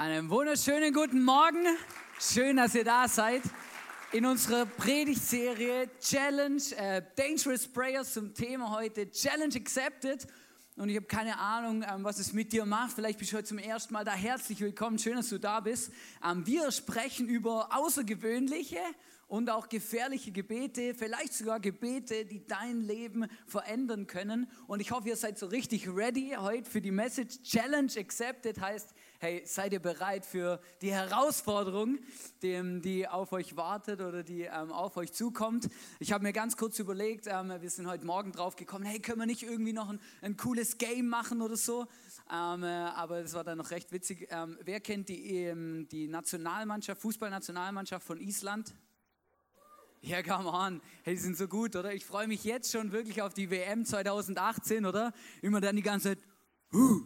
Einen wunderschönen guten Morgen. Schön, dass ihr da seid. In unserer Predigtserie Challenge äh, Dangerous Prayers zum Thema heute Challenge Accepted. Und ich habe keine Ahnung, ähm, was es mit dir macht. Vielleicht bist du heute zum ersten Mal da. Herzlich willkommen. Schön, dass du da bist. Ähm, wir sprechen über außergewöhnliche und auch gefährliche Gebete, vielleicht sogar Gebete, die dein Leben verändern können. Und ich hoffe, ihr seid so richtig ready heute für die Message. Challenge Accepted heißt, hey, seid ihr bereit für die Herausforderung, die, auf euch wartet oder die ähm, auf euch zukommt? Ich habe mir ganz kurz überlegt, ähm, wir sind heute Morgen drauf gekommen, hey, können wir nicht irgendwie noch ein, ein cooles Game machen oder so? Ähm, äh, aber das war dann noch recht witzig. Wer kennt die, die Nationalmannschaft, Fußballnationalmannschaft von Island? Ja, come on. Hey, die sind so gut, oder? Ich freue mich jetzt schon wirklich auf die WM 2018, oder? Immer dann die ganze Zeit, huh,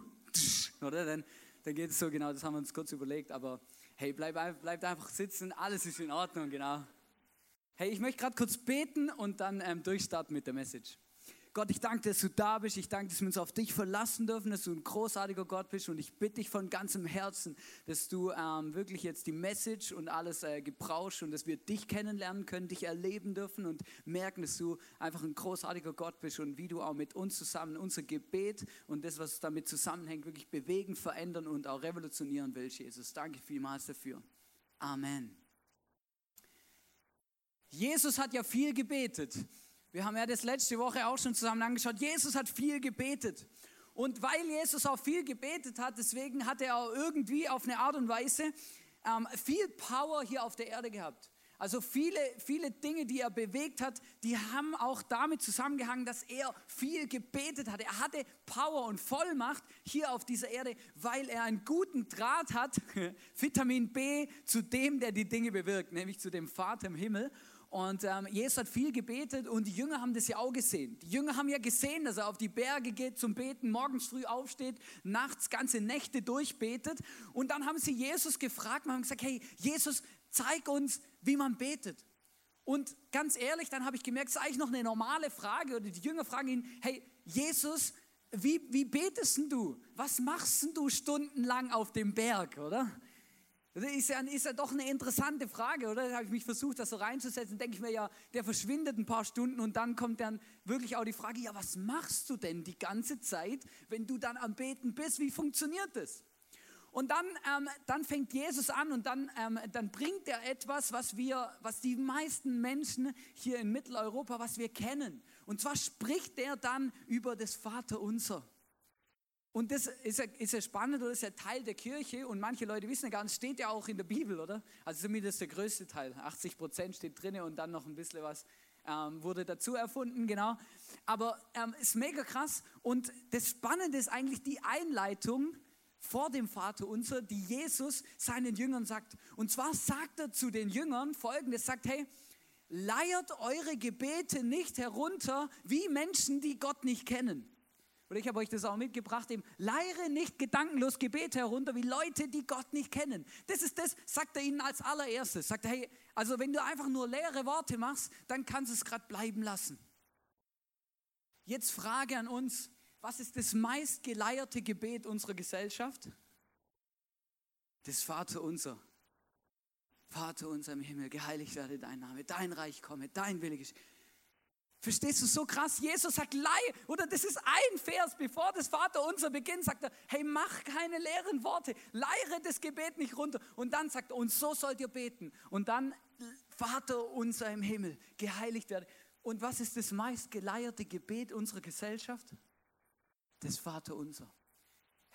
oder? Dann dann geht es so, genau, das haben wir uns kurz überlegt, aber hey, bleib, bleib einfach sitzen, alles ist in Ordnung, genau. Hey, ich möchte gerade kurz beten und dann ähm, durchstarten mit der Message. Gott, ich danke, dass du da bist. Ich danke, dass wir uns auf dich verlassen dürfen, dass du ein großartiger Gott bist. Und ich bitte dich von ganzem Herzen, dass du ähm, wirklich jetzt die Message und alles äh, gebrauchst und dass wir dich kennenlernen können, dich erleben dürfen und merken, dass du einfach ein großartiger Gott bist und wie du auch mit uns zusammen unser Gebet und das, was damit zusammenhängt, wirklich bewegen, verändern und auch revolutionieren willst, Jesus. Danke vielmals dafür. Amen. Jesus hat ja viel gebetet. Wir haben ja das letzte Woche auch schon zusammen angeschaut. Jesus hat viel gebetet. Und weil Jesus auch viel gebetet hat, deswegen hat er auch irgendwie auf eine Art und Weise ähm, viel Power hier auf der Erde gehabt. Also viele, viele Dinge, die er bewegt hat, die haben auch damit zusammengehangen, dass er viel gebetet hat. Er hatte Power und Vollmacht hier auf dieser Erde, weil er einen guten Draht hat, Vitamin B, zu dem, der die Dinge bewirkt, nämlich zu dem Vater im Himmel. Und ähm, Jesus hat viel gebetet und die Jünger haben das ja auch gesehen. Die Jünger haben ja gesehen, dass er auf die Berge geht zum Beten, morgens früh aufsteht, nachts ganze Nächte durchbetet. Und dann haben sie Jesus gefragt und haben gesagt, hey Jesus, zeig uns, wie man betet. Und ganz ehrlich, dann habe ich gemerkt, es ist eigentlich noch eine normale Frage. Oder die Jünger fragen ihn, hey Jesus, wie, wie betest du? Was machst du stundenlang auf dem Berg, oder? Das ist ja, ist ja doch eine interessante Frage, oder? Da habe ich mich versucht, das so reinzusetzen. Denke ich mir ja, der verschwindet ein paar Stunden und dann kommt dann wirklich auch die Frage, ja, was machst du denn die ganze Zeit, wenn du dann am Beten bist? Wie funktioniert das? Und dann, ähm, dann fängt Jesus an und dann, ähm, dann bringt er etwas, was wir, was die meisten Menschen hier in Mitteleuropa, was wir kennen. Und zwar spricht er dann über das Vaterunser. Und das ist ja, ist ja spannend oder ist ja Teil der Kirche und manche Leute wissen ja gar nicht, steht ja auch in der Bibel, oder? Also zumindest der größte Teil, 80 Prozent steht drin und dann noch ein bisschen was ähm, wurde dazu erfunden, genau. Aber ähm, ist mega krass und das Spannende ist eigentlich die Einleitung vor dem Vater unser, die Jesus seinen Jüngern sagt. Und zwar sagt er zu den Jüngern folgendes, sagt, hey, leiert eure Gebete nicht herunter wie Menschen, die Gott nicht kennen. Oder ich habe euch das auch mitgebracht, eben, leire nicht gedankenlos Gebet herunter wie Leute, die Gott nicht kennen. Das ist das, sagt er ihnen als allererstes. Sagt er, hey, also wenn du einfach nur leere Worte machst, dann kannst du es gerade bleiben lassen. Jetzt Frage an uns, was ist das meistgeleierte Gebet unserer Gesellschaft? Das Vater unser. Vater unser im Himmel, geheiligt werde dein Name, dein Reich komme, dein Wille geschehe. Verstehst du so krass? Jesus sagt, leih, oder das ist ein Vers, bevor das Vater unser beginnt, sagt er, hey, mach keine leeren Worte, leiere das Gebet nicht runter. Und dann sagt er, und so sollt ihr beten. Und dann, Vater unser im Himmel, geheiligt werde. Und was ist das meistgeleierte Gebet unserer Gesellschaft? Das Vater unser.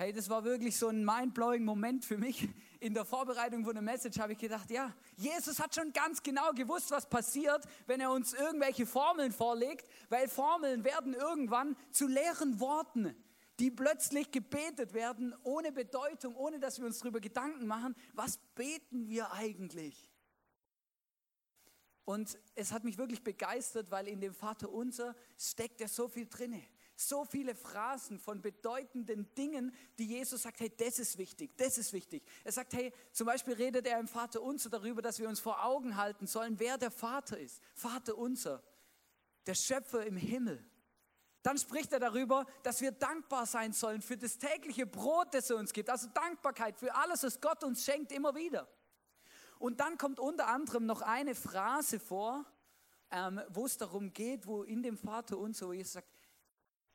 Hey, das war wirklich so ein mind-blowing Moment für mich. In der Vorbereitung von der Message habe ich gedacht, ja, Jesus hat schon ganz genau gewusst, was passiert, wenn er uns irgendwelche Formeln vorlegt, weil Formeln werden irgendwann zu leeren Worten, die plötzlich gebetet werden, ohne Bedeutung, ohne dass wir uns darüber Gedanken machen, was beten wir eigentlich? Und es hat mich wirklich begeistert, weil in dem Vater unser steckt ja so viel drinne so viele Phrasen von bedeutenden Dingen, die Jesus sagt, hey, das ist wichtig, das ist wichtig. Er sagt, hey, zum Beispiel redet er im Vater unser darüber, dass wir uns vor Augen halten sollen, wer der Vater ist. Vater unser, der Schöpfer im Himmel. Dann spricht er darüber, dass wir dankbar sein sollen für das tägliche Brot, das er uns gibt. Also Dankbarkeit für alles, was Gott uns schenkt, immer wieder. Und dann kommt unter anderem noch eine Phrase vor, ähm, wo es darum geht, wo in dem Vater unser, wo Jesus sagt,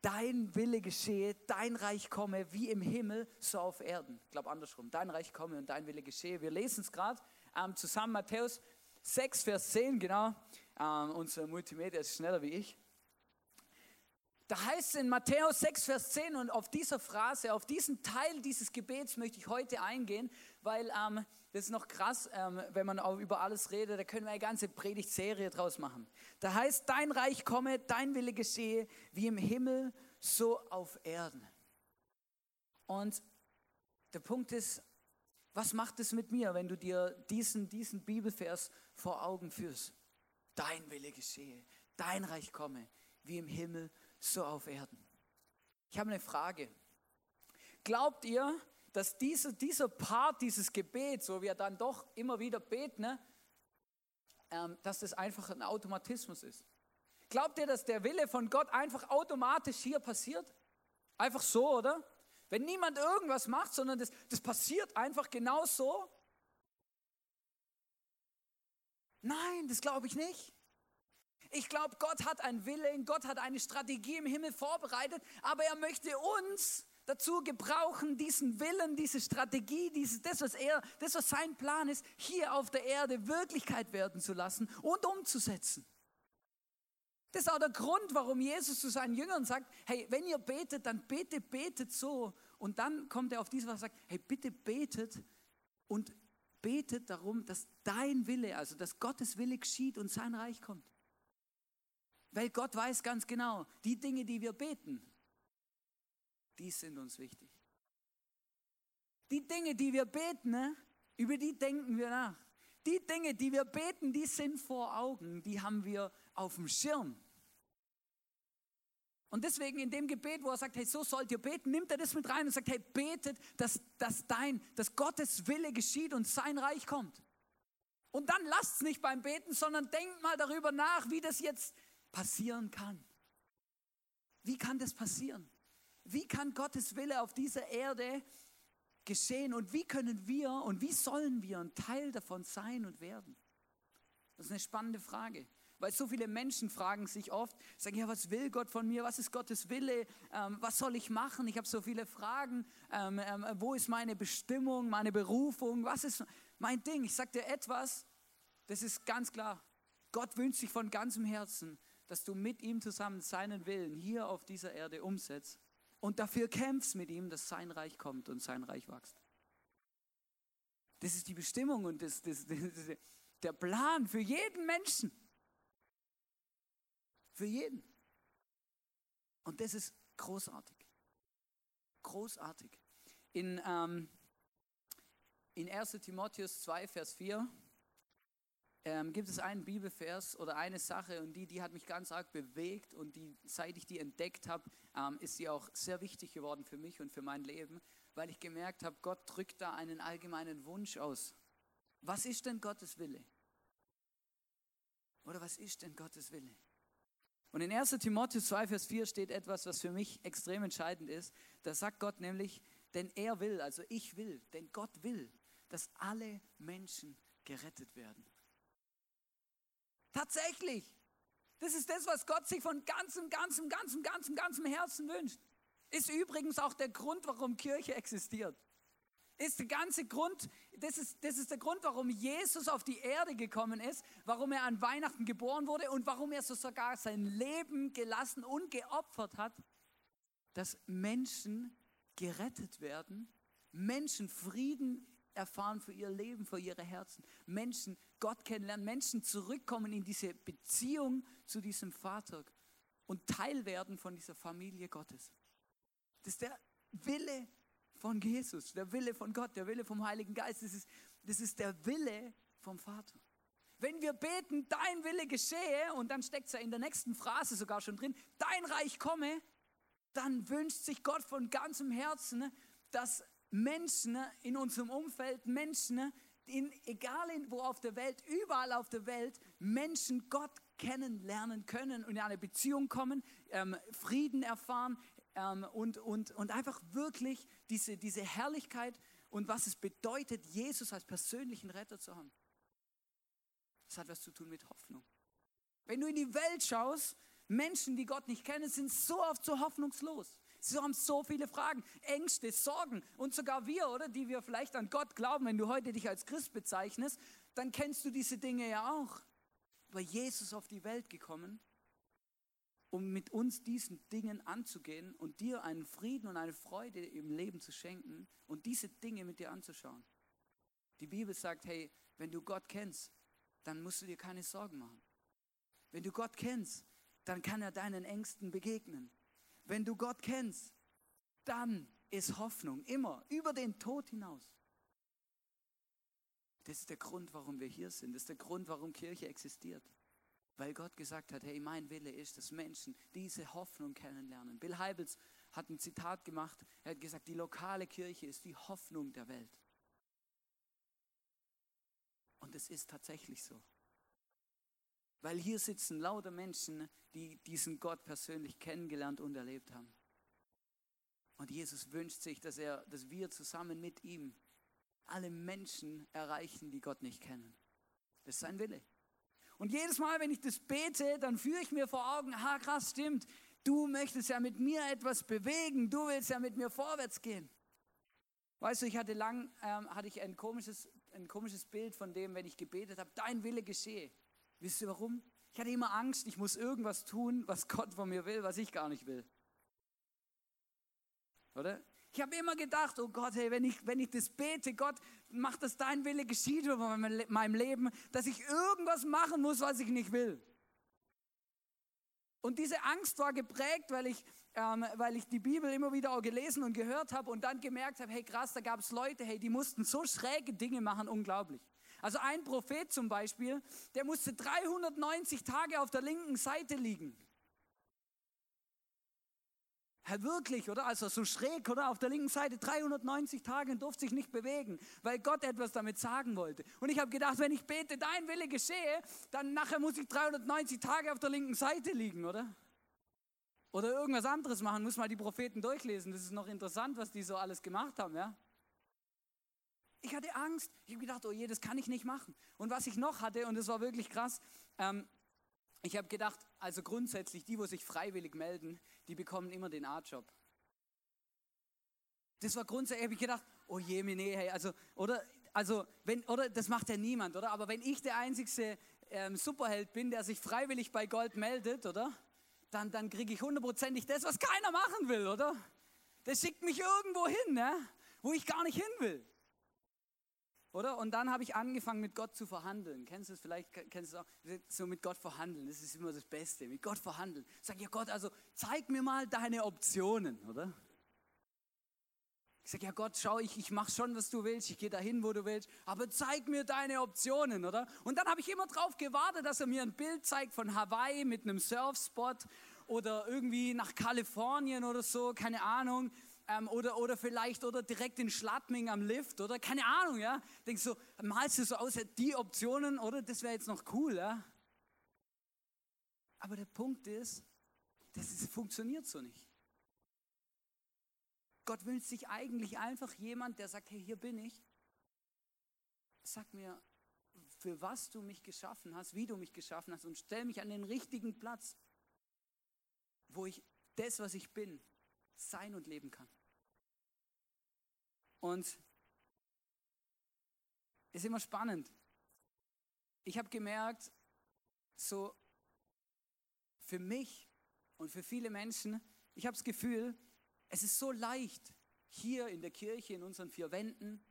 dein Wille geschehe, dein Reich komme, wie im Himmel, so auf Erden. Ich glaube andersrum, dein Reich komme und dein Wille geschehe. Wir lesen es gerade ähm, zusammen, Matthäus 6, Vers 10, genau. Ähm, unser Multimedia ist schneller wie ich. Da heißt es in Matthäus 6, Vers 10 und auf dieser Phrase, auf diesen Teil dieses Gebets möchte ich heute eingehen, weil ähm, das ist noch krass, ähm, wenn man auch über alles redet, da können wir eine ganze Predigtserie draus machen. Da heißt, dein Reich komme, dein Wille geschehe, wie im Himmel, so auf Erden. Und der Punkt ist, was macht es mit mir, wenn du dir diesen, diesen Bibelvers vor Augen führst? Dein Wille geschehe, dein Reich komme, wie im Himmel, so auf Erden. Ich habe eine Frage. Glaubt ihr, dass dieser, dieser Part, dieses Gebet, so wie er dann doch immer wieder betet, ne, ähm, dass das einfach ein Automatismus ist? Glaubt ihr, dass der Wille von Gott einfach automatisch hier passiert? Einfach so, oder? Wenn niemand irgendwas macht, sondern das, das passiert einfach genau so? Nein, das glaube ich nicht. Ich glaube, Gott hat einen Willen, Gott hat eine Strategie im Himmel vorbereitet, aber er möchte uns dazu gebrauchen, diesen Willen, diese Strategie, dieses, das, was er, das, was sein Plan ist, hier auf der Erde Wirklichkeit werden zu lassen und umzusetzen. Das ist auch der Grund, warum Jesus zu seinen Jüngern sagt, hey, wenn ihr betet, dann betet, betet so. Und dann kommt er auf diese was sagt, hey, bitte betet und betet darum, dass dein Wille, also dass Gottes Wille geschieht und sein Reich kommt. Weil Gott weiß ganz genau, die Dinge, die wir beten, die sind uns wichtig. Die Dinge, die wir beten, ne, über die denken wir nach. Die Dinge, die wir beten, die sind vor Augen, die haben wir auf dem Schirm. Und deswegen in dem Gebet, wo er sagt, hey, so sollt ihr beten, nimmt er das mit rein und sagt, hey, betet, dass, dass dein, dass Gottes Wille geschieht und sein Reich kommt. Und dann lasst es nicht beim Beten, sondern denkt mal darüber nach, wie das jetzt passieren kann. Wie kann das passieren? Wie kann Gottes Wille auf dieser Erde geschehen und wie können wir und wie sollen wir ein Teil davon sein und werden? Das ist eine spannende Frage. Weil so viele Menschen fragen sich oft, sagen, ja, was will Gott von mir? Was ist Gottes Wille? Ähm, was soll ich machen? Ich habe so viele Fragen. Ähm, ähm, wo ist meine Bestimmung, meine Berufung? Was ist mein Ding? Ich sage dir etwas, das ist ganz klar. Gott wünscht sich von ganzem Herzen, dass du mit ihm zusammen seinen Willen hier auf dieser Erde umsetzt und dafür kämpfst mit ihm, dass sein Reich kommt und sein Reich wächst. Das ist die Bestimmung und das, das, das, der Plan für jeden Menschen. Für jeden. Und das ist großartig. Großartig. In, ähm, in 1 Timotheus 2, Vers 4 ähm, gibt es einen Bibelvers oder eine Sache und die, die hat mich ganz arg bewegt und die, seit ich die entdeckt habe, ähm, ist sie auch sehr wichtig geworden für mich und für mein Leben, weil ich gemerkt habe, Gott drückt da einen allgemeinen Wunsch aus. Was ist denn Gottes Wille? Oder was ist denn Gottes Wille? Und in 1 Timotheus 2, Vers 4 steht etwas, was für mich extrem entscheidend ist. Da sagt Gott nämlich, denn er will, also ich will, denn Gott will, dass alle Menschen gerettet werden. Tatsächlich. Das ist das, was Gott sich von ganzem, ganzem, ganzem, ganzem, ganzem Herzen wünscht. Ist übrigens auch der Grund, warum Kirche existiert. Ist der ganze Grund, das ist, das ist der Grund, warum Jesus auf die Erde gekommen ist, warum er an Weihnachten geboren wurde und warum er so sogar sein Leben gelassen und geopfert hat, dass Menschen gerettet werden, Menschen Frieden erfahren für ihr Leben, für ihre Herzen, Menschen Gott kennenlernen, Menschen zurückkommen in diese Beziehung zu diesem Vater und Teil werden von dieser Familie Gottes. Das ist der Wille von Jesus, der Wille von Gott, der Wille vom Heiligen Geist. Das ist, das ist der Wille vom Vater. Wenn wir beten, dein Wille geschehe, und dann steckt es ja in der nächsten Phrase sogar schon drin, dein Reich komme, dann wünscht sich Gott von ganzem Herzen, dass Menschen in unserem Umfeld, Menschen, in, egal in, wo auf der Welt, überall auf der Welt, Menschen Gott kennenlernen können und in eine Beziehung kommen, ähm, Frieden erfahren ähm, und, und, und einfach wirklich diese, diese Herrlichkeit und was es bedeutet, Jesus als persönlichen Retter zu haben. Das hat was zu tun mit Hoffnung. Wenn du in die Welt schaust, Menschen, die Gott nicht kennen, sind so oft so hoffnungslos. Sie haben so viele Fragen, Ängste, Sorgen und sogar wir, oder, die wir vielleicht an Gott glauben, wenn du heute dich als Christ bezeichnest, dann kennst du diese Dinge ja auch. Aber Jesus auf die Welt gekommen, um mit uns diesen Dingen anzugehen und dir einen Frieden und eine Freude im Leben zu schenken und diese Dinge mit dir anzuschauen. Die Bibel sagt, hey, wenn du Gott kennst, dann musst du dir keine Sorgen machen. Wenn du Gott kennst, dann kann er deinen Ängsten begegnen. Wenn du Gott kennst, dann ist Hoffnung immer über den Tod hinaus. Das ist der Grund, warum wir hier sind. Das ist der Grund, warum Kirche existiert. Weil Gott gesagt hat, hey, mein Wille ist, dass Menschen diese Hoffnung kennenlernen. Bill Heibels hat ein Zitat gemacht. Er hat gesagt, die lokale Kirche ist die Hoffnung der Welt. Und es ist tatsächlich so. Weil hier sitzen lauter Menschen, die diesen Gott persönlich kennengelernt und erlebt haben. Und Jesus wünscht sich, dass, er, dass wir zusammen mit ihm alle Menschen erreichen, die Gott nicht kennen. Das ist sein Wille. Und jedes Mal, wenn ich das bete, dann führe ich mir vor Augen, ha krass, stimmt, du möchtest ja mit mir etwas bewegen, du willst ja mit mir vorwärts gehen. Weißt du, ich hatte lang, ähm, hatte ich ein komisches, ein komisches Bild von dem, wenn ich gebetet habe, dein Wille geschehe. Wisst ihr warum? Ich hatte immer Angst, ich muss irgendwas tun, was Gott von mir will, was ich gar nicht will. Oder? Ich habe immer gedacht, oh Gott, hey, wenn ich, wenn ich das bete, Gott, mach, dass dein Wille geschieht in meinem Leben, dass ich irgendwas machen muss, was ich nicht will. Und diese Angst war geprägt, weil ich, ähm, weil ich die Bibel immer wieder auch gelesen und gehört habe und dann gemerkt habe, hey krass, da gab es Leute, hey, die mussten so schräge Dinge machen, unglaublich. Also ein Prophet zum Beispiel, der musste 390 Tage auf der linken Seite liegen. Herr, wirklich, oder? Also so schräg, oder? Auf der linken Seite 390 Tage und durfte sich nicht bewegen, weil Gott etwas damit sagen wollte. Und ich habe gedacht, wenn ich bete, dein Wille geschehe, dann nachher muss ich 390 Tage auf der linken Seite liegen, oder? Oder irgendwas anderes machen, muss mal die Propheten durchlesen. Das ist noch interessant, was die so alles gemacht haben, ja? Ich hatte Angst. Ich habe gedacht, oh je, das kann ich nicht machen. Und was ich noch hatte, und das war wirklich krass, ähm, ich habe gedacht, also grundsätzlich, die, wo sich freiwillig melden, die bekommen immer den A-Job. Das war grundsätzlich, habe ich gedacht, oh je, nee, hey, also, oder, also, wenn, oder, das macht ja niemand, oder? Aber wenn ich der einzigste ähm, Superheld bin, der sich freiwillig bei Gold meldet, oder? Dann, dann kriege ich hundertprozentig das, was keiner machen will, oder? Das schickt mich irgendwo hin, ne? wo ich gar nicht hin will. Oder? Und dann habe ich angefangen, mit Gott zu verhandeln. Kennst du es vielleicht? Kennst du es auch? So mit Gott verhandeln. Das ist immer das Beste. Mit Gott verhandeln. Sag ja Gott, also zeig mir mal deine Optionen, oder? Ich sage, ja Gott, schau, ich, ich mache schon, was du willst, ich gehe dahin, wo du willst, aber zeig mir deine Optionen, oder? Und dann habe ich immer darauf gewartet, dass er mir ein Bild zeigt von Hawaii mit einem Surfspot oder irgendwie nach Kalifornien oder so, keine Ahnung ähm, oder, oder vielleicht oder direkt in Schladming am Lift oder keine Ahnung, ja. Denkst du, malst du so aus, die Optionen, oder? Das wäre jetzt noch cool, ja. Aber der Punkt ist, das ist, funktioniert so nicht. Gott wünscht sich eigentlich einfach jemand, der sagt, hey, hier bin ich. sag mir, für was du mich geschaffen hast, wie du mich geschaffen hast und stell mich an den richtigen Platz, wo ich das, was ich bin, sein und leben kann. Und ist immer spannend. Ich habe gemerkt, so für mich und für viele Menschen, ich habe das Gefühl, es ist so leicht, hier in der Kirche, in unseren vier Wänden,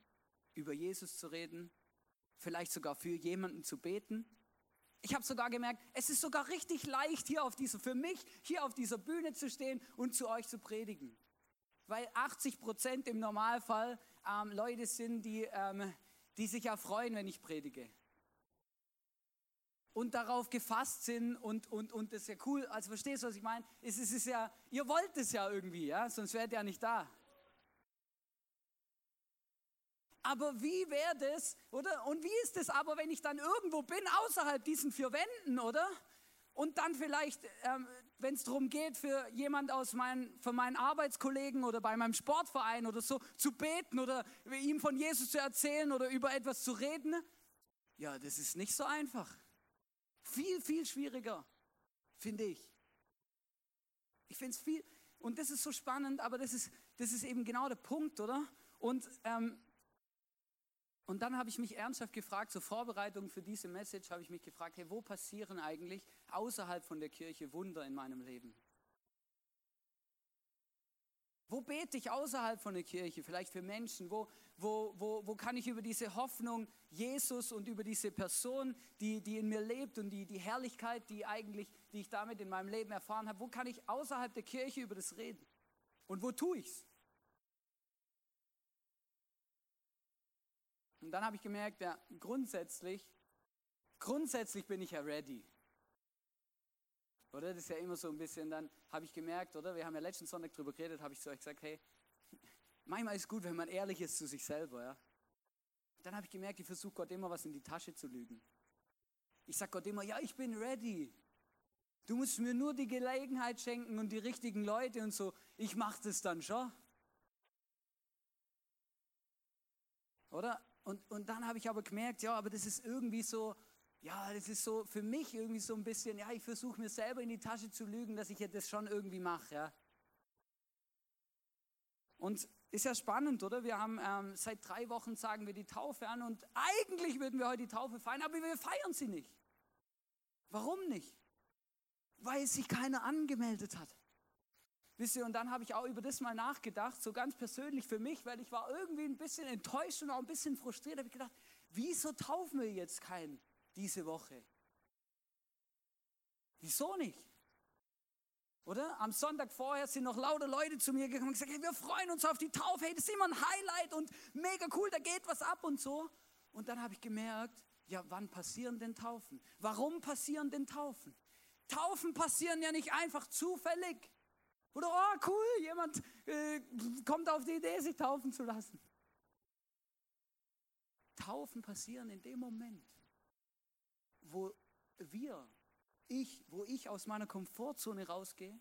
über Jesus zu reden, vielleicht sogar für jemanden zu beten. Ich habe sogar gemerkt, es ist sogar richtig leicht, hier auf dieser, für mich, hier auf dieser Bühne zu stehen und zu euch zu predigen. Weil 80 Prozent im Normalfall ähm, Leute sind, die, ähm, die sich ja freuen, wenn ich predige. Und darauf gefasst sind und, und, und das ist ja cool. Also verstehst du, was ich meine? Es, es ist ja, ihr wollt es ja irgendwie, ja? sonst wärt ihr ja nicht da. Aber wie wäre das, oder? Und wie ist es aber, wenn ich dann irgendwo bin, außerhalb diesen vier Wänden, oder? Und dann vielleicht, ähm, wenn es darum geht, für jemand aus meinen, von meinen Arbeitskollegen oder bei meinem Sportverein oder so zu beten oder ihm von Jesus zu erzählen oder über etwas zu reden, ja, das ist nicht so einfach. Viel, viel schwieriger, finde ich. Ich finde es viel, und das ist so spannend, aber das ist, das ist eben genau der Punkt, oder? Und ähm, und dann habe ich mich ernsthaft gefragt, zur Vorbereitung für diese Message habe ich mich gefragt, hey, wo passieren eigentlich außerhalb von der Kirche Wunder in meinem Leben? Wo bete ich außerhalb von der Kirche, vielleicht für Menschen? Wo, wo, wo, wo kann ich über diese Hoffnung Jesus und über diese Person, die, die in mir lebt und die, die Herrlichkeit, die, eigentlich, die ich damit in meinem Leben erfahren habe, wo kann ich außerhalb der Kirche über das reden? Und wo tue ich es? Und dann habe ich gemerkt, ja, grundsätzlich, grundsätzlich bin ich ja ready. Oder? Das ist ja immer so ein bisschen, dann habe ich gemerkt, oder? Wir haben ja letzten Sonntag darüber geredet, habe ich zu euch gesagt, hey, manchmal ist gut, wenn man ehrlich ist zu sich selber, ja. Dann habe ich gemerkt, ich versuche Gott immer was in die Tasche zu lügen. Ich sage Gott immer, ja, ich bin ready. Du musst mir nur die Gelegenheit schenken und die richtigen Leute und so. Ich mache das dann schon. Oder? Und, und dann habe ich aber gemerkt, ja, aber das ist irgendwie so, ja, das ist so für mich irgendwie so ein bisschen, ja, ich versuche mir selber in die Tasche zu lügen, dass ich ja das schon irgendwie mache, ja. Und ist ja spannend, oder? Wir haben ähm, seit drei Wochen sagen wir die Taufe an und eigentlich würden wir heute die Taufe feiern, aber wir feiern sie nicht. Warum nicht? Weil sich keiner angemeldet hat. Wisst ihr, und dann habe ich auch über das mal nachgedacht, so ganz persönlich für mich, weil ich war irgendwie ein bisschen enttäuscht und auch ein bisschen frustriert. habe ich gedacht, wieso taufen wir jetzt keinen diese Woche? Wieso nicht? Oder? Am Sonntag vorher sind noch lauter Leute zu mir gekommen und gesagt, hey, wir freuen uns auf die Taufe, hey, das ist immer ein Highlight und mega cool, da geht was ab und so. Und dann habe ich gemerkt, ja, wann passieren denn Taufen? Warum passieren denn Taufen? Taufen passieren ja nicht einfach zufällig. Oder, oh cool, jemand äh, kommt auf die Idee, sich taufen zu lassen. Taufen passieren in dem Moment, wo wir, ich, wo ich aus meiner Komfortzone rausgehe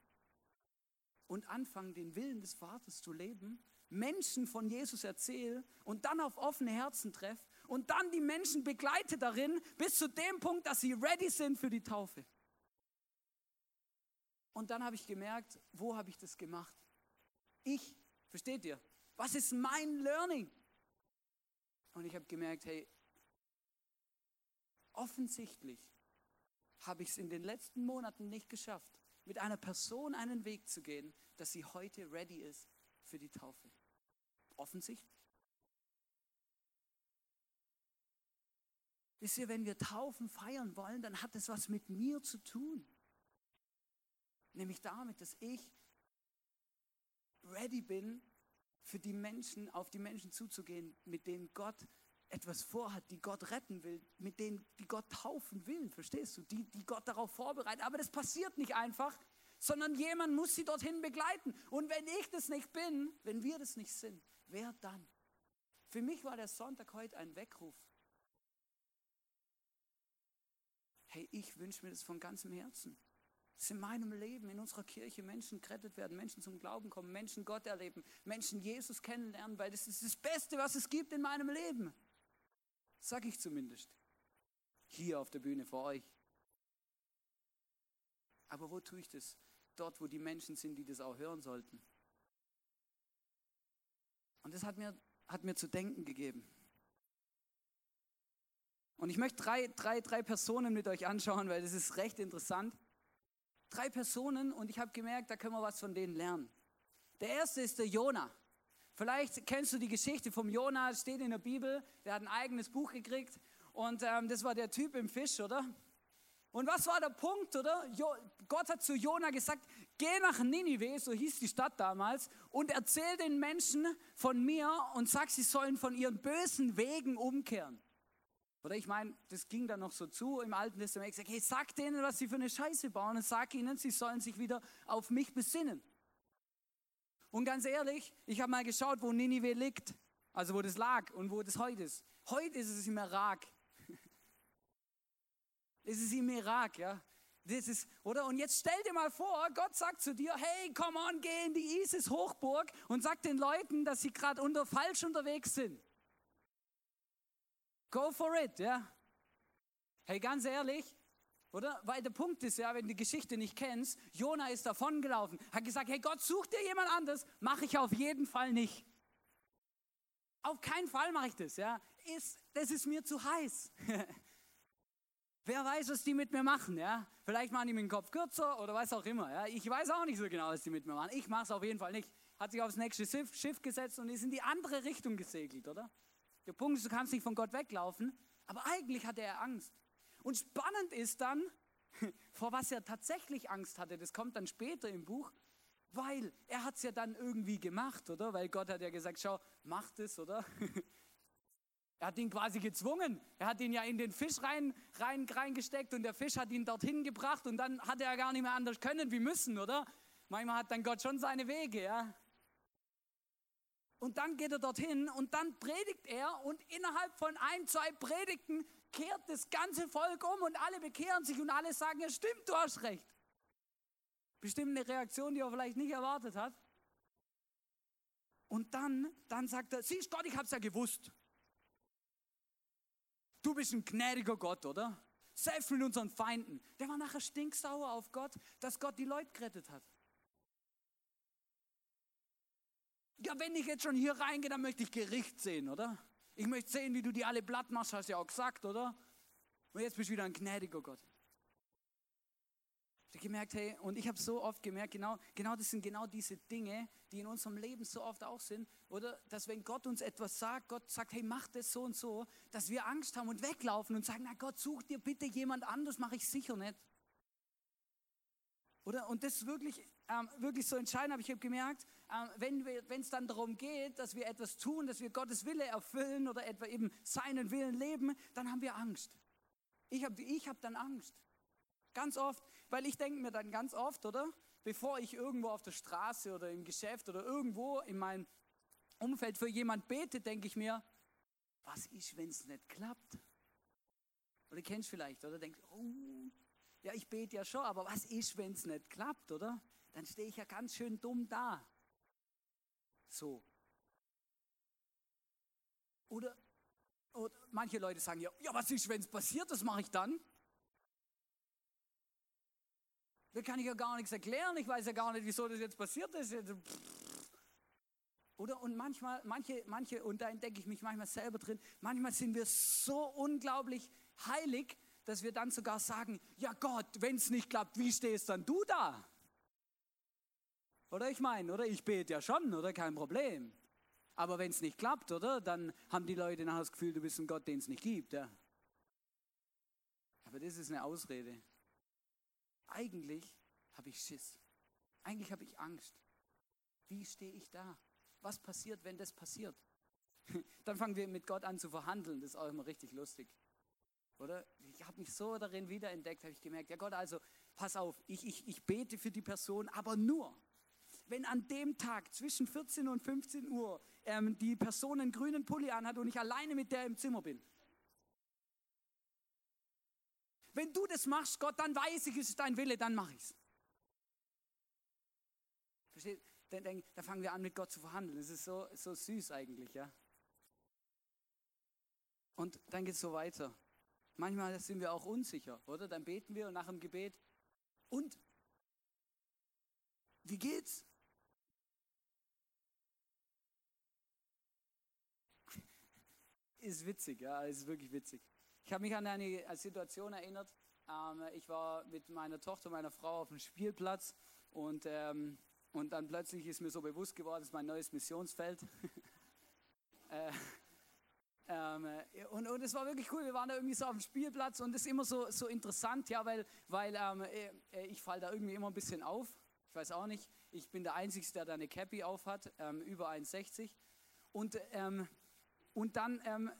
und anfange, den Willen des Vaters zu leben, Menschen von Jesus erzähle und dann auf offene Herzen treffe und dann die Menschen begleite darin bis zu dem Punkt, dass sie ready sind für die Taufe. Und dann habe ich gemerkt, wo habe ich das gemacht? Ich, versteht ihr? Was ist mein Learning? Und ich habe gemerkt, hey, offensichtlich habe ich es in den letzten Monaten nicht geschafft, mit einer Person einen Weg zu gehen, dass sie heute ready ist für die Taufe. Offensichtlich. Wisst ihr, wenn wir Taufen feiern wollen, dann hat es was mit mir zu tun. Nämlich damit, dass ich ready bin, für die Menschen, auf die Menschen zuzugehen, mit denen Gott etwas vorhat, die Gott retten will, mit denen, die Gott taufen will, verstehst du? Die, die Gott darauf vorbereitet. Aber das passiert nicht einfach, sondern jemand muss sie dorthin begleiten. Und wenn ich das nicht bin, wenn wir das nicht sind, wer dann? Für mich war der Sonntag heute ein Weckruf. Hey, ich wünsche mir das von ganzem Herzen dass in meinem Leben, in unserer Kirche Menschen gerettet werden, Menschen zum Glauben kommen, Menschen Gott erleben, Menschen Jesus kennenlernen, weil das ist das Beste, was es gibt in meinem Leben. Sag ich zumindest. Hier auf der Bühne vor euch. Aber wo tue ich das? Dort, wo die Menschen sind, die das auch hören sollten. Und das hat mir, hat mir zu denken gegeben. Und ich möchte drei, drei, drei Personen mit euch anschauen, weil das ist recht interessant. Drei Personen und ich habe gemerkt, da können wir was von denen lernen. Der erste ist der Jona. Vielleicht kennst du die Geschichte vom Jona, steht in der Bibel, der hat ein eigenes Buch gekriegt und ähm, das war der Typ im Fisch, oder? Und was war der Punkt, oder? Jo, Gott hat zu Jona gesagt, geh nach Ninive, so hieß die Stadt damals, und erzähl den Menschen von mir und sag, sie sollen von ihren bösen Wegen umkehren. Oder ich meine, das ging dann noch so zu im Alten Testament. Ich sage, hey, sag denen, was sie für eine Scheiße bauen und sag ihnen, sie sollen sich wieder auf mich besinnen. Und ganz ehrlich, ich habe mal geschaut, wo Ninive liegt, also wo das lag und wo das heute ist. Heute ist es im Irak. Es ist im Irak, ja. Das ist, oder? Und jetzt stell dir mal vor, Gott sagt zu dir, hey, komm on, geh in die ISIS-Hochburg und sag den Leuten, dass sie gerade unter, falsch unterwegs sind. Go for it, ja. Hey, ganz ehrlich, oder? Weil der Punkt ist ja, wenn du die Geschichte nicht kennst, Jona ist davongelaufen, hat gesagt, hey Gott, such dir jemand anderes, mache ich auf jeden Fall nicht. Auf keinen Fall mache ich das, ja. Ist, das ist mir zu heiß. Wer weiß, was die mit mir machen, ja? Vielleicht machen die mir den Kopf kürzer oder was auch immer, ja? Ich weiß auch nicht so genau, was die mit mir machen. Ich mache es auf jeden Fall nicht. Hat sich aufs nächste Schiff, Schiff gesetzt und ist in die andere Richtung gesegelt, oder? Der Punkt ist, du kannst nicht von Gott weglaufen, aber eigentlich hatte er Angst. Und spannend ist dann, vor was er tatsächlich Angst hatte, das kommt dann später im Buch, weil er hat es ja dann irgendwie gemacht, oder? Weil Gott hat ja gesagt, schau, mach das, oder? Er hat ihn quasi gezwungen. Er hat ihn ja in den Fisch rein, rein, reingesteckt und der Fisch hat ihn dorthin gebracht und dann hat er gar nicht mehr anders können wie müssen, oder? Manchmal hat dann Gott schon seine Wege, ja. Und dann geht er dorthin und dann predigt er und innerhalb von ein, zwei Predigten kehrt das ganze Volk um und alle bekehren sich und alle sagen, ja stimmt, du hast recht. Bestimmt eine Reaktion, die er vielleicht nicht erwartet hat. Und dann, dann sagt er, siehst Gott, ich hab's ja gewusst. Du bist ein gnädiger Gott, oder? Selbst mit unseren Feinden. Der war nachher stinksauer auf Gott, dass Gott die Leute gerettet hat. Ja, wenn ich jetzt schon hier reingehe, dann möchte ich Gericht sehen, oder? Ich möchte sehen, wie du die alle platt machst, hast du ja auch gesagt, oder? Und jetzt bist du wieder ein gnädiger Gott. Ich habe gemerkt, hey, und ich habe so oft gemerkt, genau, genau das sind genau diese Dinge, die in unserem Leben so oft auch sind, oder? Dass wenn Gott uns etwas sagt, Gott sagt, hey, mach das so und so, dass wir Angst haben und weglaufen und sagen, na Gott, such dir bitte jemand anders, mache ich sicher nicht. Oder? Und das ist wirklich, ähm, wirklich so entscheidend, aber ich habe gemerkt, ähm, wenn es dann darum geht, dass wir etwas tun, dass wir Gottes Wille erfüllen oder etwa eben seinen Willen leben, dann haben wir Angst. Ich habe ich hab dann Angst. Ganz oft, weil ich denke mir dann ganz oft, oder? Bevor ich irgendwo auf der Straße oder im Geschäft oder irgendwo in meinem Umfeld für jemand bete, denke ich mir, was ist, wenn es nicht klappt? Oder kennst vielleicht, oder? Denkst, oh, ja, ich bete ja schon, aber was ist, wenn es nicht klappt, oder? Dann stehe ich ja ganz schön dumm da. So. Oder, oder manche Leute sagen ja, ja, was ist, wenn es passiert, was mache ich dann? Da kann ich ja gar nichts erklären, ich weiß ja gar nicht, wieso das jetzt passiert ist. Oder und manchmal, manche, manche, und da entdecke ich mich manchmal selber drin, manchmal sind wir so unglaublich heilig, dass wir dann sogar sagen, ja Gott, wenn es nicht klappt, wie stehst dann du da? Oder ich meine, oder ich bete ja schon, oder kein Problem. Aber wenn es nicht klappt, oder, dann haben die Leute nachher das Gefühl, du bist ein Gott, den es nicht gibt. Ja. Aber das ist eine Ausrede. Eigentlich habe ich Schiss. Eigentlich habe ich Angst. Wie stehe ich da? Was passiert, wenn das passiert? Dann fangen wir mit Gott an zu verhandeln. Das ist auch immer richtig lustig. Oder? Ich habe mich so darin wiederentdeckt, habe ich gemerkt, ja Gott, also pass auf, ich, ich, ich bete für die Person, aber nur, wenn an dem Tag zwischen 14 und 15 Uhr ähm, die Person einen grünen Pulli anhat und ich alleine mit der im Zimmer bin. Wenn du das machst, Gott, dann weiß ich, es ist dein Wille, dann mache ich es. Versteht? Dann, dann, fangen wir an, mit Gott zu verhandeln. Das ist so, so süß eigentlich, ja. Und dann geht es so weiter. Manchmal sind wir auch unsicher, oder? Dann beten wir und nach dem Gebet, und wie geht's? Ist witzig, ja, ist wirklich witzig. Ich habe mich an eine Situation erinnert. Ähm, ich war mit meiner Tochter, meiner Frau auf dem Spielplatz und, ähm, und dann plötzlich ist mir so bewusst geworden, das ist mein neues Missionsfeld. äh, ähm, und, und es war wirklich cool, wir waren da irgendwie so auf dem Spielplatz und es ist immer so, so interessant, ja, weil, weil ähm, äh, ich falle da irgendwie immer ein bisschen auf. Ich weiß auch nicht, ich bin der Einzige, der da eine Cappy auf hat, ähm, über 1,60. Und, ähm, und dann ähm,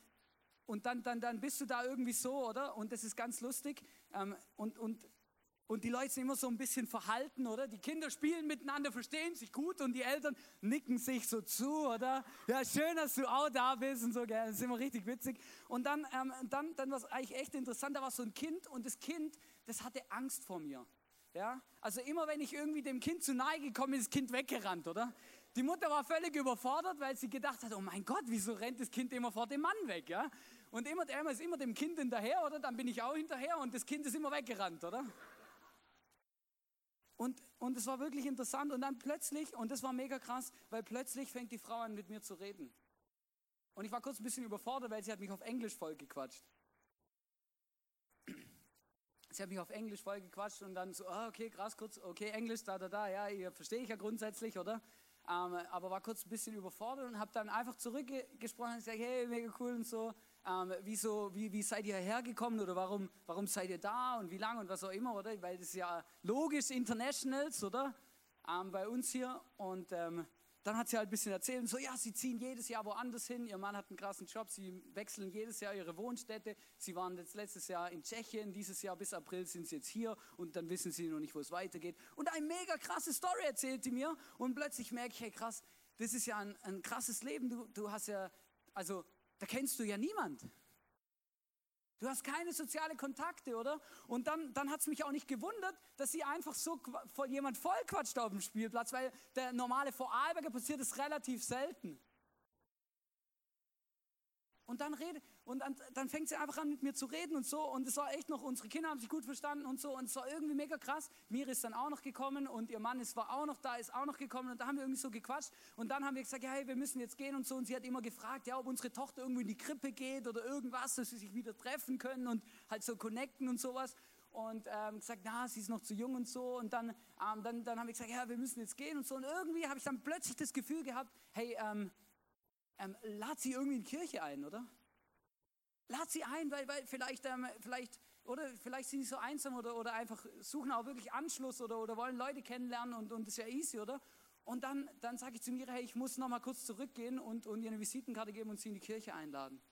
und dann, dann, dann bist du da irgendwie so, oder? Und das ist ganz lustig. Ähm, und, und, und die Leute sind immer so ein bisschen verhalten, oder? Die Kinder spielen miteinander, verstehen sich gut und die Eltern nicken sich so zu, oder? Ja, schön, dass du auch da bist und so, gell? Das ist immer richtig witzig. Und dann, ähm, dann, dann war es eigentlich echt interessant, da war so ein Kind und das Kind, das hatte Angst vor mir. Ja? Also immer wenn ich irgendwie dem Kind zu nahe gekommen bin, ist das Kind weggerannt, oder? Die Mutter war völlig überfordert, weil sie gedacht hat, oh mein Gott, wieso rennt das Kind immer vor dem Mann weg, ja? Und immer, der ist immer dem Kind hinterher, oder? Dann bin ich auch hinterher und das Kind ist immer weggerannt, oder? Und, und es war wirklich interessant und dann plötzlich, und das war mega krass, weil plötzlich fängt die Frau an mit mir zu reden. Und ich war kurz ein bisschen überfordert, weil sie hat mich auf Englisch voll gequatscht. Sie hat mich auf Englisch voll gequatscht und dann so, ah, okay, krass, kurz, okay, Englisch, da, da, da, ja, verstehe ich ja grundsätzlich, oder? Ähm, aber war kurz ein bisschen überfordert und habe dann einfach zurückgesprochen und gesagt, hey, mega cool und so. Ähm, wieso, wie, wie seid ihr hergekommen oder warum, warum seid ihr da und wie lange und was auch immer, oder? Weil das ist ja logisch Internationals, oder? Ähm, bei uns hier. Und ähm, dann hat sie halt ein bisschen erzählt, so ja, sie ziehen jedes Jahr woanders hin, ihr Mann hat einen krassen Job, sie wechseln jedes Jahr ihre Wohnstätte, sie waren jetzt letztes Jahr in Tschechien, dieses Jahr bis April sind sie jetzt hier und dann wissen sie noch nicht, wo es weitergeht. Und eine mega krasse Story erzählte mir und plötzlich merke ich, hey krass, das ist ja ein, ein krasses Leben, du, du hast ja, also da kennst du ja niemand. Du hast keine sozialen Kontakte, oder? Und dann, dann hat es mich auch nicht gewundert, dass sie einfach so jemand vollquatscht auf dem Spielplatz, weil der normale Vorarlberger passiert es relativ selten. Und dann, rede, und dann, dann, fängt sie einfach an mit mir zu reden und so. Und es war echt noch, unsere Kinder haben sich gut verstanden und so. Und es war irgendwie mega krass. Mir ist dann auch noch gekommen und ihr Mann ist, war auch noch da, ist auch noch gekommen. Und da haben wir irgendwie so gequatscht. Und dann haben wir gesagt, ja, hey, wir müssen jetzt gehen und so. Und sie hat immer gefragt, ja, ob unsere Tochter irgendwo in die Krippe geht oder irgendwas, dass sie sich wieder treffen können und halt so connecten und sowas und ähm, gesagt, na, sie ist noch zu jung und so. Und dann, ähm, dann, dann haben wir gesagt, ja, wir müssen jetzt gehen und so. Und irgendwie habe ich dann plötzlich das Gefühl gehabt, hey, ähm, ähm, lad sie irgendwie in die Kirche ein, oder? Lad sie ein, weil, weil vielleicht, ähm, vielleicht, oder vielleicht sind sie so einsam oder, oder einfach suchen auch wirklich Anschluss oder, oder wollen Leute kennenlernen und, und das ist ja easy, oder? Und dann, dann sage ich zu mir, hey, ich muss noch mal kurz zurückgehen und, und ihr eine Visitenkarte geben und sie in die Kirche einladen.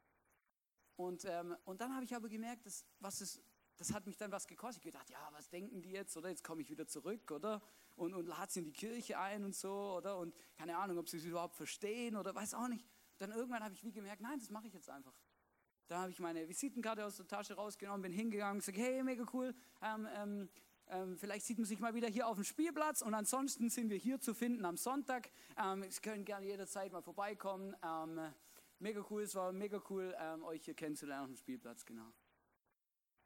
Und, ähm, und dann habe ich aber gemerkt, dass, was ist, das hat mich dann was gekostet. Ich gedacht, ja, was denken die jetzt, oder? Jetzt komme ich wieder zurück, oder? Und, und lade sie in die Kirche ein und so, oder? Und keine Ahnung, ob sie es überhaupt verstehen oder weiß auch nicht. Dann irgendwann habe ich wie gemerkt, nein, das mache ich jetzt einfach. Da habe ich meine Visitenkarte aus der Tasche rausgenommen, bin hingegangen, und hey, mega cool, ähm, ähm, ähm, vielleicht sieht man sich mal wieder hier auf dem Spielplatz und ansonsten sind wir hier zu finden am Sonntag. Ähm, Sie können gerne jederzeit mal vorbeikommen. Ähm, mega cool, es war mega cool, ähm, euch hier kennenzulernen auf dem Spielplatz, genau.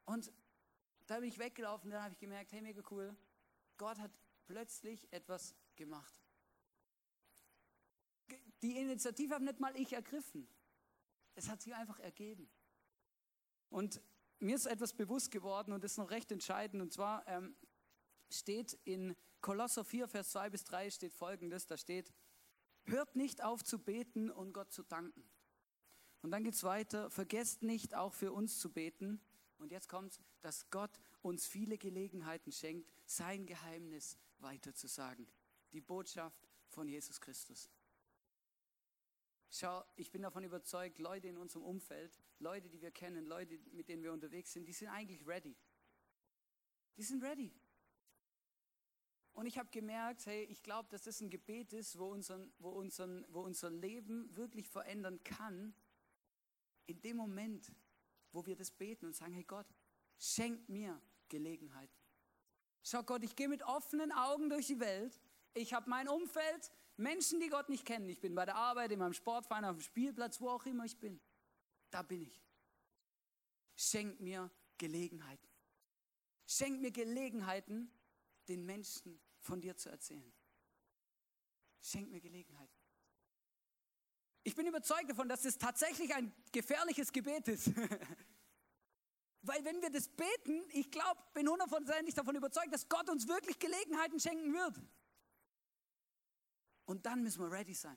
Und da bin ich weggelaufen, dann habe ich gemerkt, hey, mega cool, Gott hat plötzlich etwas gemacht. Die Initiative habe nicht mal ich ergriffen. Es hat sich einfach ergeben. Und mir ist etwas bewusst geworden und ist noch recht entscheidend. Und zwar ähm, steht in Kolosser 4, Vers 2 bis 3 steht folgendes, da steht, hört nicht auf zu beten und Gott zu danken. Und dann geht es weiter, vergesst nicht auch für uns zu beten. Und jetzt kommt, dass Gott uns viele Gelegenheiten schenkt, sein Geheimnis weiterzusagen. Die Botschaft von Jesus Christus. Schau, ich bin davon überzeugt, Leute in unserem Umfeld, Leute, die wir kennen, Leute, mit denen wir unterwegs sind, die sind eigentlich ready. Die sind ready. Und ich habe gemerkt, hey, ich glaube, dass das ein Gebet ist, wo, unseren, wo, unseren, wo unser Leben wirklich verändern kann, in dem Moment, wo wir das beten und sagen, hey Gott, schenk mir Gelegenheiten. Schau Gott, ich gehe mit offenen Augen durch die Welt. Ich habe mein Umfeld, Menschen, die Gott nicht kennen. Ich bin bei der Arbeit, in meinem Sportverein, auf dem Spielplatz, wo auch immer ich bin. Da bin ich. schenk mir Gelegenheiten. Schenk mir Gelegenheiten, den Menschen von dir zu erzählen. Schenk mir Gelegenheiten. Ich bin überzeugt davon, dass es tatsächlich ein gefährliches Gebet ist. Weil wenn wir das beten, ich glaube, bin hundertprozentig davon überzeugt, dass Gott uns wirklich Gelegenheiten schenken wird. Und dann müssen wir ready sein.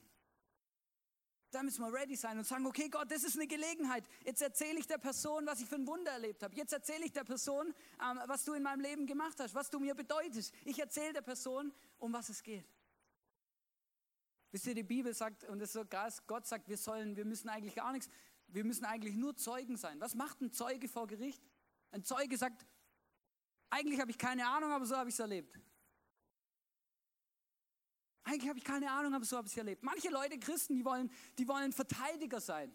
Dann müssen wir ready sein und sagen, okay Gott, das ist eine Gelegenheit. Jetzt erzähle ich der Person, was ich für ein Wunder erlebt habe. Jetzt erzähle ich der Person, ähm, was du in meinem Leben gemacht hast, was du mir bedeutest. Ich erzähle der Person, um was es geht. Wisst ihr, die Bibel sagt, und das ist so krass, Gott sagt, wir sollen, wir müssen eigentlich gar nichts, wir müssen eigentlich nur Zeugen sein. Was macht ein Zeuge vor Gericht? Ein Zeuge sagt, eigentlich habe ich keine Ahnung, aber so habe ich es erlebt. Eigentlich habe ich keine Ahnung, aber so habe ich es erlebt. Manche Leute, Christen, die wollen, die wollen Verteidiger sein.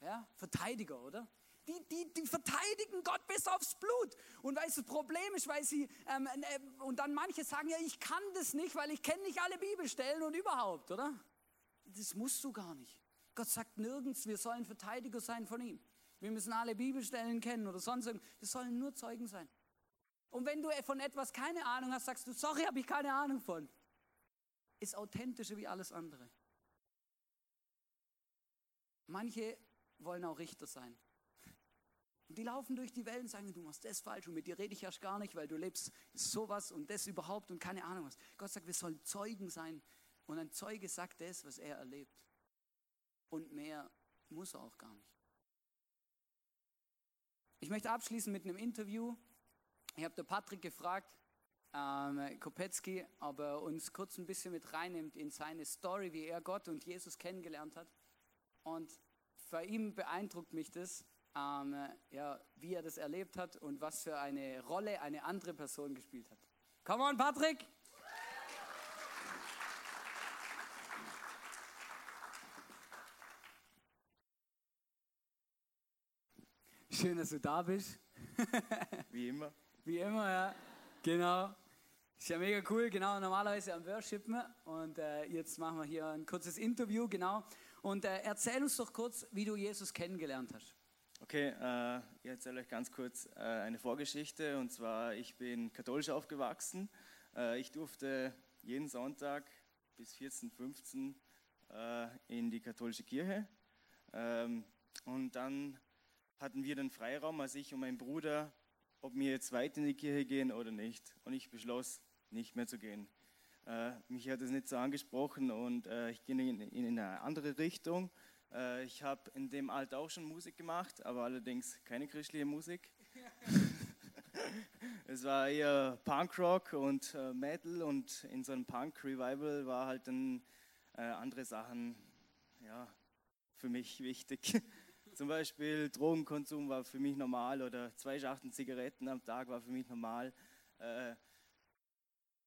Ja, Verteidiger, oder? Die, die, die verteidigen Gott bis aufs Blut. Und weil es das Problem ist, weil sie, ähm, äh, und dann manche sagen, ja, ich kann das nicht, weil ich kenne nicht alle Bibelstellen und überhaupt, oder? Das musst du gar nicht. Gott sagt nirgends, wir sollen Verteidiger sein von ihm. Wir müssen alle Bibelstellen kennen oder sonst irgendwas. Wir sollen nur Zeugen sein. Und wenn du von etwas keine Ahnung hast, sagst du, sorry, habe ich keine Ahnung von ist authentischer wie alles andere. Manche wollen auch Richter sein. Und die laufen durch die Welt und sagen, du machst das falsch und mit dir rede ich erst gar nicht, weil du lebst sowas und das überhaupt und keine Ahnung was. Gott sagt, wir sollen Zeugen sein und ein Zeuge sagt das, was er erlebt. Und mehr muss er auch gar nicht. Ich möchte abschließen mit einem Interview. Ich habe der Patrick gefragt, ähm, Kopetzky, aber uns kurz ein bisschen mit reinnimmt in seine Story, wie er Gott und Jesus kennengelernt hat. Und bei ihm beeindruckt mich das, ähm, ja, wie er das erlebt hat und was für eine Rolle eine andere Person gespielt hat. Come on, Patrick! Schön, dass du da bist. Wie immer. Wie immer, ja. Genau. Ist ja mega cool, genau, normalerweise am Worshipen und äh, jetzt machen wir hier ein kurzes Interview, genau. Und äh, erzähl uns doch kurz, wie du Jesus kennengelernt hast. Okay, äh, ich erzähle euch ganz kurz äh, eine Vorgeschichte und zwar, ich bin katholisch aufgewachsen. Äh, ich durfte jeden Sonntag bis 14, 15 äh, in die katholische Kirche ähm, und dann hatten wir den Freiraum, als ich und mein Bruder ob wir jetzt weiter in die Kirche gehen oder nicht. Und ich beschloss, nicht mehr zu gehen. Äh, mich hat es nicht so angesprochen und äh, ich ging in, in, eine andere Richtung. Äh, ich habe in dem Alter auch schon Musik gemacht, aber allerdings keine christliche Musik. es war eher Punkrock und äh, Metal und in so einem Punk-Revival war halt dann äh, andere Sachen ja, für mich wichtig. Zum Beispiel Drogenkonsum war für mich normal oder zwei Schachteln Zigaretten am Tag war für mich normal. Äh,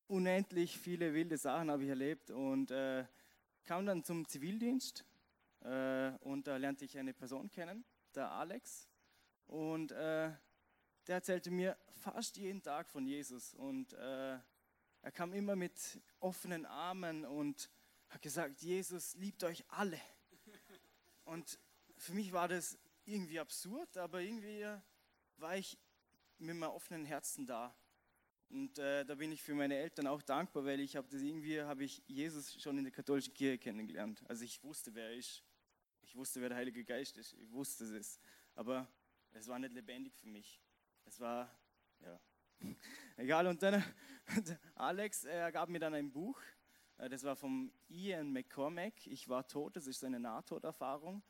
unendlich viele wilde Sachen habe ich erlebt und äh, kam dann zum Zivildienst äh, und da lernte ich eine Person kennen, der Alex. Und äh, der erzählte mir fast jeden Tag von Jesus und äh, er kam immer mit offenen Armen und hat gesagt, Jesus liebt euch alle. Und für mich war das irgendwie absurd, aber irgendwie war ich mit meinem offenen Herzen da. Und äh, da bin ich für meine Eltern auch dankbar, weil ich habe das irgendwie, habe ich Jesus schon in der katholischen Kirche kennengelernt. Also ich wusste, wer er ist. Ich wusste, wer der Heilige Geist ist. Ich wusste es. Aber es war nicht lebendig für mich. Es war, ja, egal. Und dann, Alex, er gab mir dann ein Buch. Äh, das war vom Ian McCormack. Ich war tot. Das ist seine Nahtoderfahrung.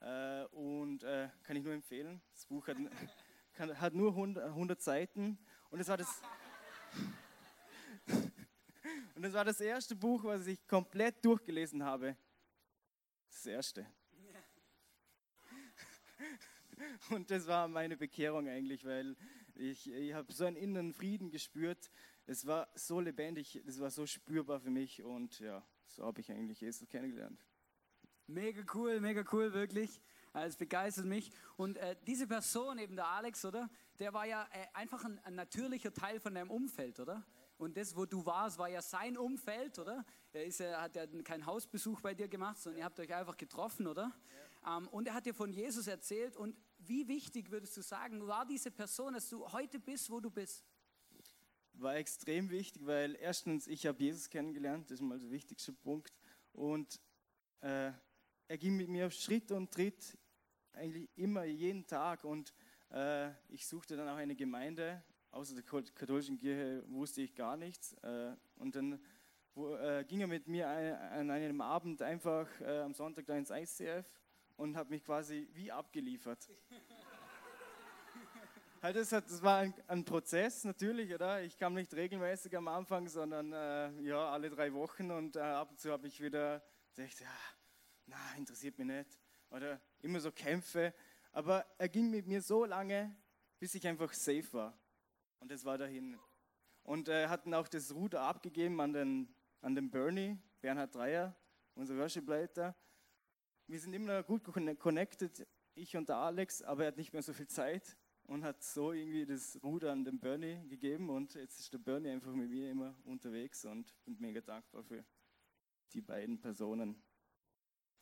Äh, und äh, kann ich nur empfehlen. Das Buch hat, hat nur 100, 100 Seiten und es war das und das war das erste Buch, was ich komplett durchgelesen habe. Das erste. Und das war meine Bekehrung eigentlich, weil ich, ich habe so einen inneren Frieden gespürt. Es war so lebendig, es war so spürbar für mich und ja, so habe ich eigentlich Jesus kennengelernt. Mega cool, mega cool, wirklich. Es begeistert mich. Und äh, diese Person, eben der Alex, oder? Der war ja äh, einfach ein, ein, natürlicher Teil von deinem Umfeld, oder? Und das, wo du warst, war ja sein Umfeld, oder? Er, ist, er hat ja keinen Hausbesuch bei dir gemacht, sondern ihr habt euch einfach getroffen, oder? Ähm, und er hat dir von Jesus erzählt. Und wie wichtig würdest du sagen, war diese Person, dass du heute bist, wo du bist? War extrem wichtig, weil erstens, ich habe Jesus kennengelernt, das ist mal der wichtigste Punkt. Und äh, er ging mit mir Schritt und Tritt, eigentlich immer, jeden Tag. Und äh, ich suchte dann auch eine Gemeinde. Außer der katholischen Kirche wusste ich gar nichts. Äh, und dann wo, äh, ging er mit mir an einem Abend einfach äh, am Sonntag da ins ICF und hat mich quasi wie abgeliefert. halt das, war ein, Prozess natürlich, oder? Ich kam nicht regelmäßig am Anfang, sondern äh, ja alle drei Wochen und äh, ab und zu habe ich wieder gesagt, ja, na interessiert mich nicht oder immer so Kämpfe. Aber er ging mit mir so lange, bis ich einfach safe war und das war dahin. Und äh, hatten auch das Ruder abgegeben an den an den Bernie, Bernhard Dreier, unser Worship-Leiter. Wir sind immer noch gut connected, ich und der Alex, aber er hat nicht mehr so viel Zeit und hat so irgendwie das Ruder an den Bernie gegeben und jetzt ist der Bernie einfach mit mir immer unterwegs und bin mega dankbar für die beiden Personen.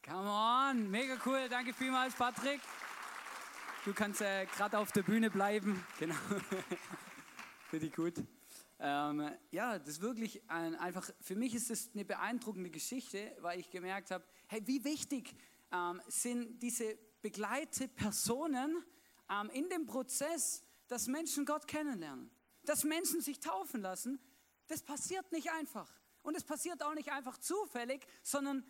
Come on, mega cool, danke vielmals Patrick. Du kannst äh, gerade auf der Bühne bleiben, genau. Finde ich gut. Ähm, ja, das ist wirklich ein, einfach, für mich ist es eine beeindruckende Geschichte, weil ich gemerkt habe, hey, wie wichtig ähm, sind diese begleitete Personen ähm, in dem Prozess, dass Menschen Gott kennenlernen, dass Menschen sich taufen lassen. Das passiert nicht einfach. Und es passiert auch nicht einfach zufällig, sondern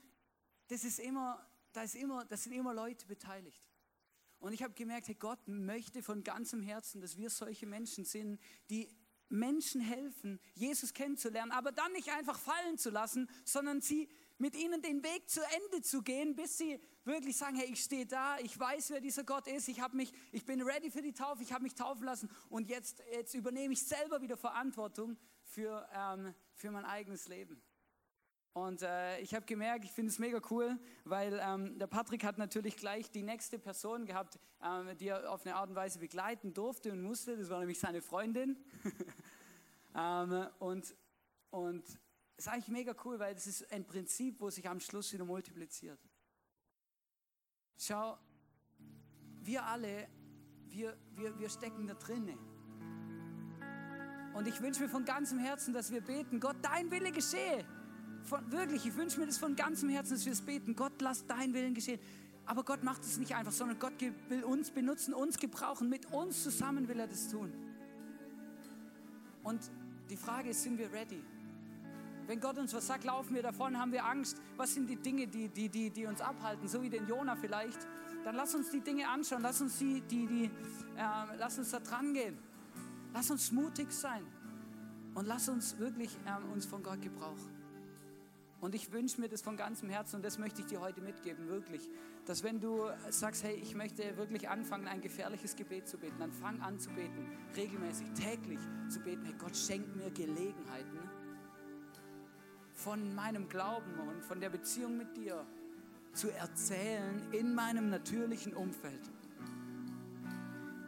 das ist immer, da ist immer, das sind immer Leute beteiligt. Und ich habe gemerkt, hey, Gott möchte von ganzem Herzen, dass wir solche Menschen sind, die Menschen helfen, Jesus kennenzulernen, aber dann nicht einfach fallen zu lassen, sondern sie mit ihnen den Weg zu Ende zu gehen, bis sie wirklich sagen, hey, ich stehe da, ich weiß, wer dieser Gott ist, ich, mich, ich bin ready für die Taufe, ich habe mich taufen lassen und jetzt, jetzt übernehme ich selber wieder Verantwortung für, ähm, für mein eigenes Leben. Und äh, ich habe gemerkt, ich finde es mega cool, weil ähm, der Patrick hat natürlich gleich die nächste Person gehabt, ähm, die er auf eine Art und Weise begleiten durfte und musste. Das war nämlich seine Freundin. ähm, und und das ist eigentlich mega cool, weil das ist ein Prinzip, wo sich am Schluss wieder multipliziert. Schau, wir alle, wir, wir, wir stecken da drinnen. Und ich wünsche mir von ganzem Herzen, dass wir beten, Gott, dein Wille geschehe von, wirklich, ich wünsche mir das von ganzem Herzen, dass wir es beten. Gott, lass dein Willen geschehen. Aber Gott macht es nicht einfach, sondern Gott will uns benutzen, uns gebrauchen. Mit uns zusammen will er das tun. Und die Frage ist, sind wir ready? Wenn Gott uns was sagt, laufen wir davon, haben wir Angst. Was sind die Dinge, die, die, die, die uns abhalten? So wie den Jona vielleicht. Dann lass uns die Dinge anschauen. Lass uns, die, die, die, äh, lass uns da dran gehen. Lass uns mutig sein. Und lass uns wirklich äh, uns von Gott gebrauchen. Und ich wünsche mir das von ganzem Herzen und das möchte ich dir heute mitgeben, wirklich. Dass wenn du sagst, hey, ich möchte wirklich anfangen, ein gefährliches Gebet zu beten, dann fang an zu beten, regelmäßig, täglich zu beten. Hey, Gott schenkt mir Gelegenheiten von meinem Glauben und von der Beziehung mit dir zu erzählen in meinem natürlichen Umfeld.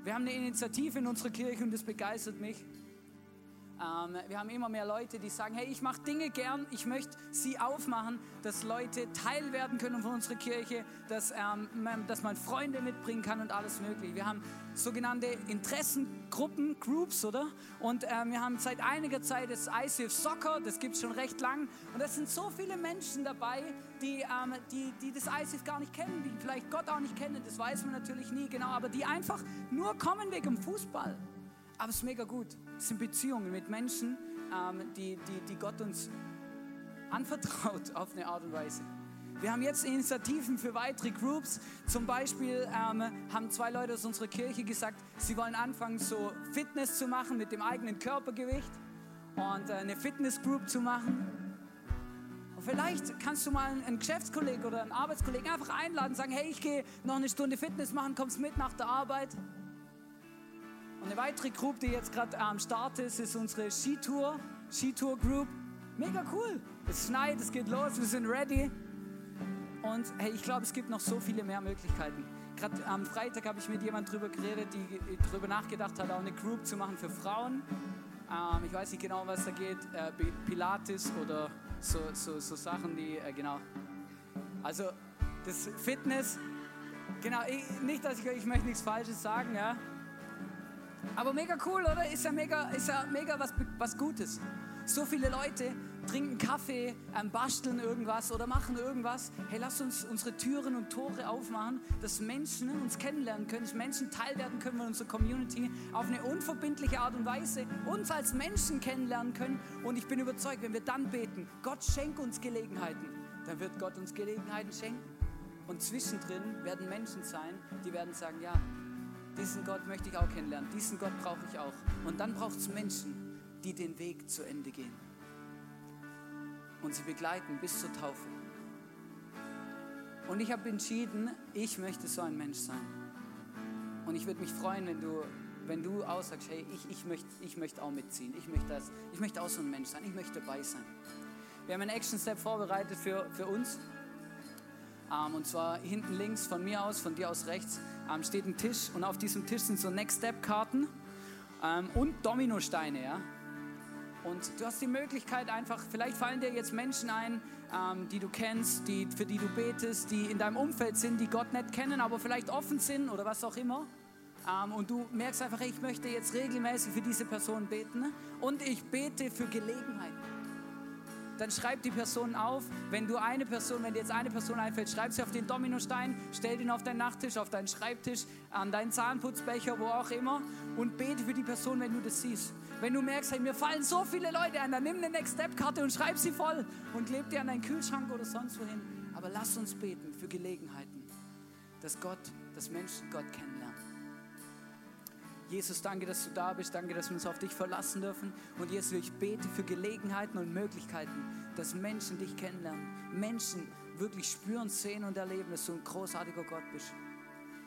Wir haben eine Initiative in unserer Kirche und das begeistert mich. Ähm, wir haben immer mehr Leute, die sagen, hey, ich mache Dinge gern, ich möchte sie aufmachen, dass Leute Teil werden können von unserer Kirche, dass, ähm, man, dass man Freunde mitbringen kann und alles mögliche. Wir haben sogenannte Interessengruppen, Groups, oder? Und ähm, wir haben seit einiger Zeit das ICF Soccer, das gibt es schon recht lang. Und es sind so viele Menschen dabei, die, ähm, die, die das ICF gar nicht kennen, die vielleicht Gott auch nicht kennen, das weiß man natürlich nie genau, aber die einfach nur kommen wegen Fußball. Aber es ist mega gut. Es sind Beziehungen mit Menschen, ähm, die, die, die Gott uns anvertraut auf eine Art und Weise. Wir haben jetzt Initiativen für weitere Groups. Zum Beispiel ähm, haben zwei Leute aus unserer Kirche gesagt, sie wollen anfangen, so Fitness zu machen mit dem eigenen Körpergewicht und äh, eine Fitnessgroup zu machen. Und vielleicht kannst du mal einen Geschäftskollegen oder einen Arbeitskollegen einfach einladen, sagen, hey, ich gehe noch eine Stunde Fitness machen, kommst mit nach der Arbeit. Und eine weitere Group, die jetzt gerade am Start ist, ist unsere Skitour, Skitour Group. Mega cool. Es schneit, es geht los, wir sind ready. Und hey, ich glaube, es gibt noch so viele mehr Möglichkeiten. Gerade am Freitag habe ich mit jemandem drüber geredet, die darüber nachgedacht hat, auch eine Group zu machen für Frauen. Ähm, ich weiß nicht genau, was da geht. Äh, Pilates oder so, so, so Sachen, die, äh, genau. Also, das Fitness Genau, ich, nicht, dass ich, ich möchte nichts Falsches sagen, ja. Aber mega cool, oder? Ist ja mega, ist ja mega was, was Gutes. So viele Leute trinken Kaffee, ähm, basteln irgendwas oder machen irgendwas. Hey, lass uns unsere Türen und Tore aufmachen, dass Menschen uns kennenlernen können, dass Menschen Teil werden können von unserer Community auf eine unverbindliche Art und Weise, uns als Menschen kennenlernen können. Und ich bin überzeugt, wenn wir dann beten, Gott schenkt uns Gelegenheiten, dann wird Gott uns Gelegenheiten schenken. Und zwischendrin werden Menschen sein, die werden sagen, ja, diesen Gott möchte ich auch kennenlernen, diesen Gott brauche ich auch. Und dann braucht es Menschen, die den Weg zu Ende gehen und sie begleiten bis zur Taufe. Und ich habe entschieden, ich möchte so ein Mensch sein. Und ich würde mich freuen, wenn du, wenn du aussagst, hey, ich, ich, möchte, ich möchte auch mitziehen. Ich möchte, das, ich möchte auch so ein Mensch sein. Ich möchte dabei sein. Wir haben einen Action Step vorbereitet für, für uns. Ähm, und zwar hinten links von mir aus, von dir aus rechts, ähm, steht ein Tisch. Und auf diesem Tisch sind so Next Step Karten ähm, und Dominosteine. Ja? Und du hast die Möglichkeit einfach, vielleicht fallen dir jetzt Menschen ein, ähm, die du kennst, die, für die du betest, die in deinem Umfeld sind, die Gott nicht kennen, aber vielleicht offen sind oder was auch immer. Ähm, und du merkst einfach, ich möchte jetzt regelmäßig für diese Person beten und ich bete für Gelegenheiten. Dann schreib die Person auf. Wenn du eine Person, wenn dir jetzt eine Person einfällt, schreib sie auf den Dominostein, stell ihn auf deinen Nachttisch, auf deinen Schreibtisch, an deinen Zahnputzbecher, wo auch immer und bete für die Person, wenn du das siehst. Wenn du merkst, hey, mir fallen so viele Leute ein, dann nimm eine Next Step Karte und schreib sie voll und kleb die an deinen Kühlschrank oder sonst wohin. Aber lass uns beten für Gelegenheiten, dass Gott, dass Menschen Gott kennenlernen. Jesus, danke, dass du da bist. Danke, dass wir uns auf dich verlassen dürfen. Und Jesus, ich bete für Gelegenheiten und Möglichkeiten, dass Menschen dich kennenlernen. Menschen wirklich spüren, sehen und erleben, dass du ein großartiger Gott bist.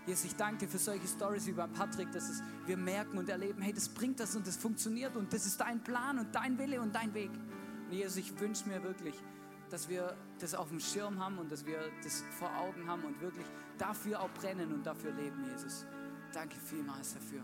Jesus, ich danke dir für solche Stories wie bei Patrick, dass es, wir merken und erleben, hey, das bringt das und das funktioniert und das ist dein Plan und dein Wille und dein Weg. Und Jesus, ich wünsche mir wirklich, dass wir das auf dem Schirm haben und dass wir das vor Augen haben und wirklich dafür auch brennen und dafür leben, Jesus. Danke vielmals dafür.